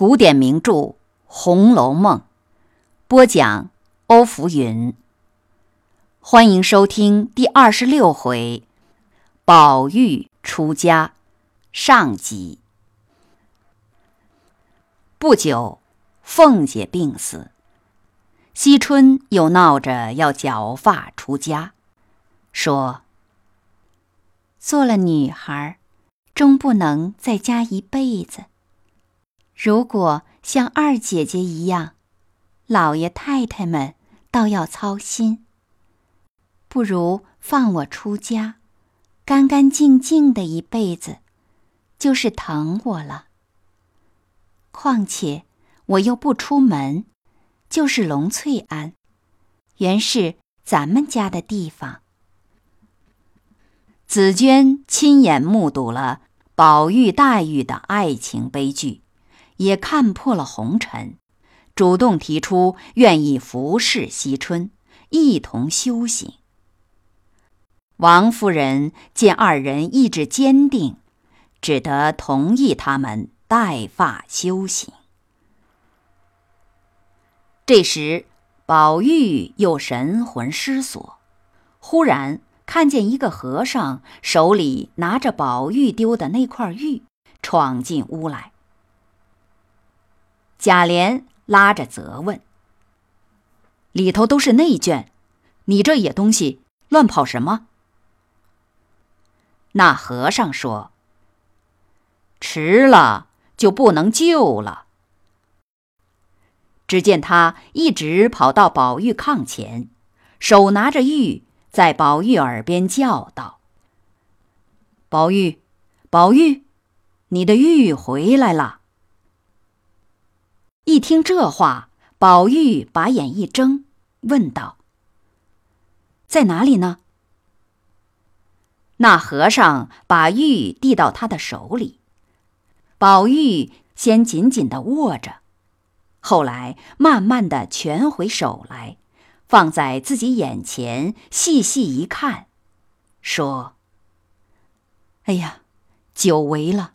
古典名著《红楼梦》，播讲欧福云。欢迎收听第二十六回：宝玉出家上集。不久，凤姐病死，惜春又闹着要绞发出家，说：“做了女孩，终不能在家一辈子。”如果像二姐姐一样，老爷太太们倒要操心。不如放我出家，干干净净的一辈子，就是疼我了。况且我又不出门，就是龙翠庵，原是咱们家的地方。紫娟亲眼目睹了宝玉黛玉的爱情悲剧。也看破了红尘，主动提出愿意服侍惜春，一同修行。王夫人见二人意志坚定，只得同意他们带发修行。这时，宝玉又神魂失所，忽然看见一个和尚手里拿着宝玉丢的那块玉，闯进屋来。贾琏拉着责问：“里头都是内眷，你这野东西乱跑什么？”那和尚说：“迟了就不能救了。”只见他一直跑到宝玉炕前，手拿着玉，在宝玉耳边叫道：“宝玉，宝玉，你的玉回来了。”一听这话，宝玉把眼一睁，问道：“在哪里呢？”那和尚把玉递到他的手里，宝玉先紧紧的握着，后来慢慢的蜷回手来，放在自己眼前，细细一看，说：“哎呀，久违了。”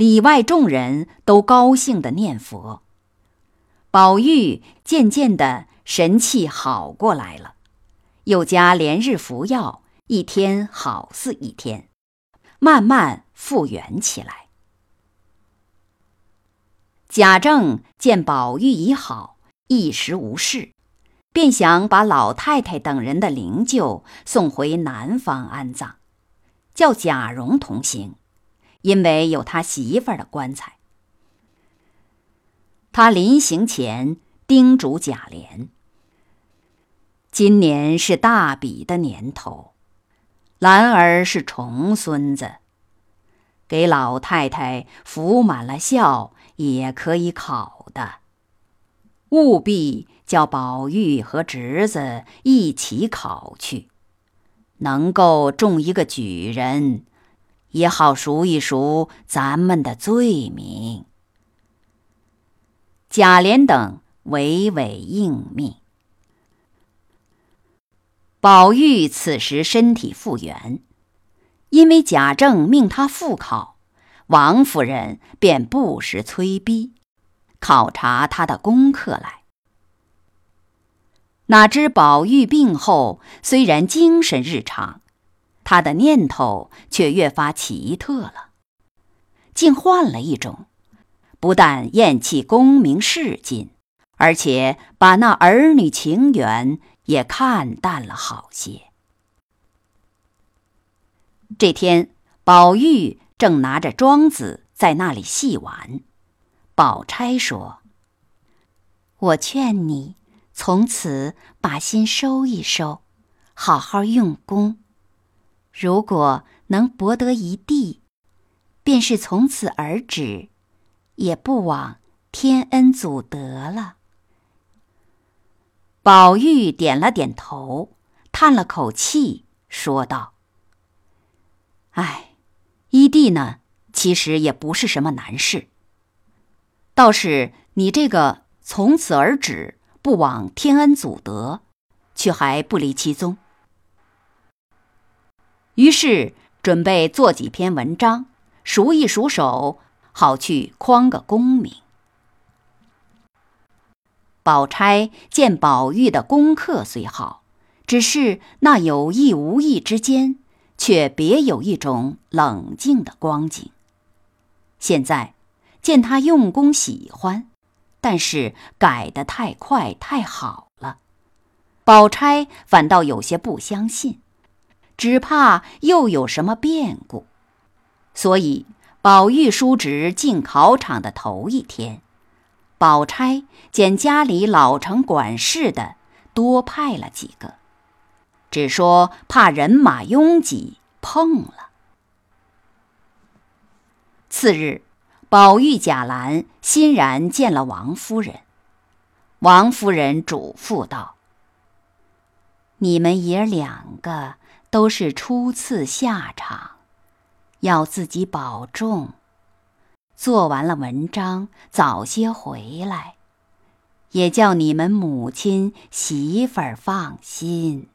里外众人都高兴的念佛，宝玉渐渐的神气好过来了，又加连日服药，一天好似一天，慢慢复原起来。贾政见宝玉已好，一时无事，便想把老太太等人的灵柩送回南方安葬，叫贾蓉同行。因为有他媳妇儿的棺材，他临行前叮嘱贾琏：“今年是大比的年头，兰儿是重孙子，给老太太服满了孝也可以考的，务必叫宝玉和侄子一起考去，能够中一个举人。”也好赎一赎咱们的罪名。贾琏等唯唯应命。宝玉此时身体复原，因为贾政命他复考，王夫人便不时催逼，考察他的功课来。哪知宝玉病后，虽然精神日常。他的念头却越发奇特了，竟换了一种，不但厌弃功名仕进，而且把那儿女情缘也看淡了好些。这天，宝玉正拿着庄子在那里戏玩，宝钗说：“我劝你从此把心收一收，好好用功。”如果能博得一地，便是从此而止，也不枉天恩祖德了。宝玉点了点头，叹了口气，说道：“哎，一地呢，其实也不是什么难事。倒是你这个从此而止，不枉天恩祖德，却还不离其宗。”于是准备做几篇文章，熟一熟手，好去匡个功名。宝钗见宝玉的功课虽好，只是那有意无意之间，却别有一种冷静的光景。现在见他用功喜欢，但是改得太快太好了，宝钗反倒有些不相信，只怕又有什么变故。所以宝玉叔侄进考场的头一天。宝钗见家里老成管事的多派了几个，只说怕人马拥挤碰了。次日，宝玉、贾兰欣然见了王夫人。王夫人嘱咐道：“你们爷两个都是初次下场，要自己保重。”做完了文章，早些回来，也叫你们母亲媳妇儿放心。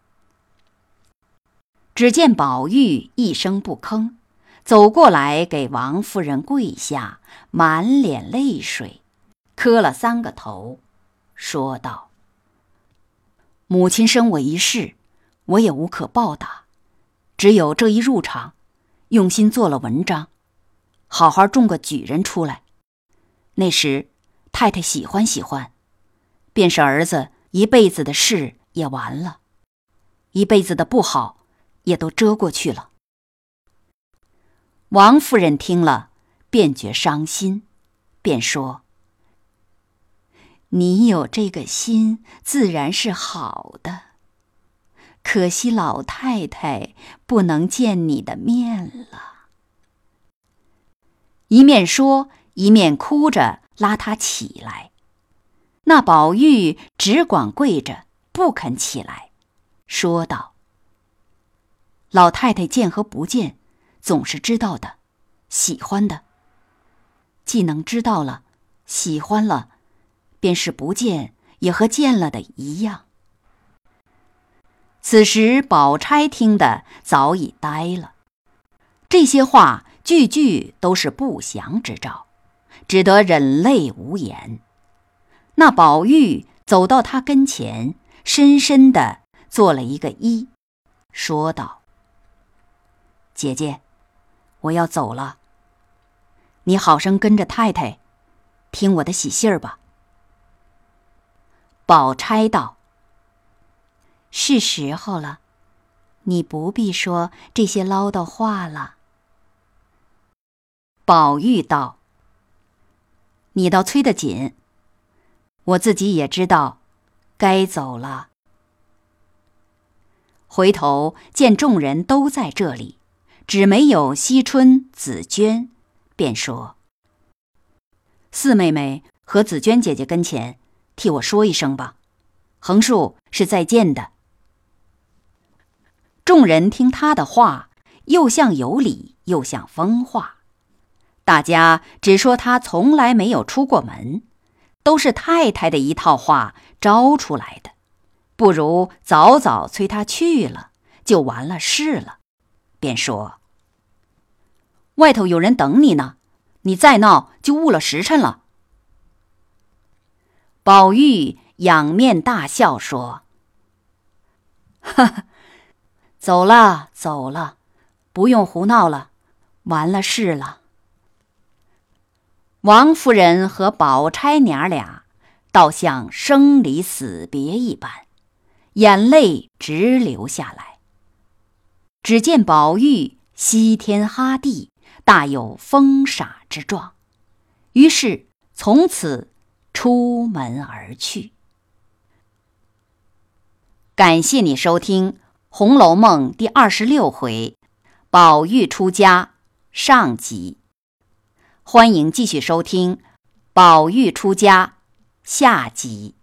只见宝玉一声不吭，走过来给王夫人跪下，满脸泪水，磕了三个头，说道：“母亲生我一世，我也无可报答，只有这一入场，用心做了文章。”好好种个举人出来，那时太太喜欢喜欢，便是儿子一辈子的事也完了，一辈子的不好也都遮过去了。王夫人听了，便觉伤心，便说：“你有这个心，自然是好的，可惜老太太不能见你的面了。”一面说，一面哭着拉他起来。那宝玉只管跪着，不肯起来，说道：“老太太见和不见，总是知道的，喜欢的。既能知道了，喜欢了，便是不见也和见了的一样。”此时，宝钗听得早已呆了，这些话。句句都是不祥之兆，只得忍泪无言。那宝玉走到他跟前，深深的做了一个揖，说道：“姐姐，我要走了。你好生跟着太太，听我的喜信儿吧。”宝钗道：“是时候了，你不必说这些唠叨话了。”宝玉道：“你倒催得紧，我自己也知道，该走了。回头见众人都在这里，只没有惜春、紫娟，便说：‘四妹妹和紫娟姐姐跟前，替我说一声吧。’横竖是再见的。”众人听他的话，又像有理，又像疯话。大家只说他从来没有出过门，都是太太的一套话招出来的，不如早早催他去了，就完了事了。便说：“外头有人等你呢，你再闹就误了时辰了。”宝玉仰面大笑说：“哈哈，走了走了，不用胡闹了，完了事了。”王夫人和宝钗娘俩，倒像生离死别一般，眼泪直流下来。只见宝玉西天哈地，大有疯傻之状，于是从此出门而去。感谢你收听《红楼梦》第二十六回，宝玉出家上集。欢迎继续收听《宝玉出家》下集。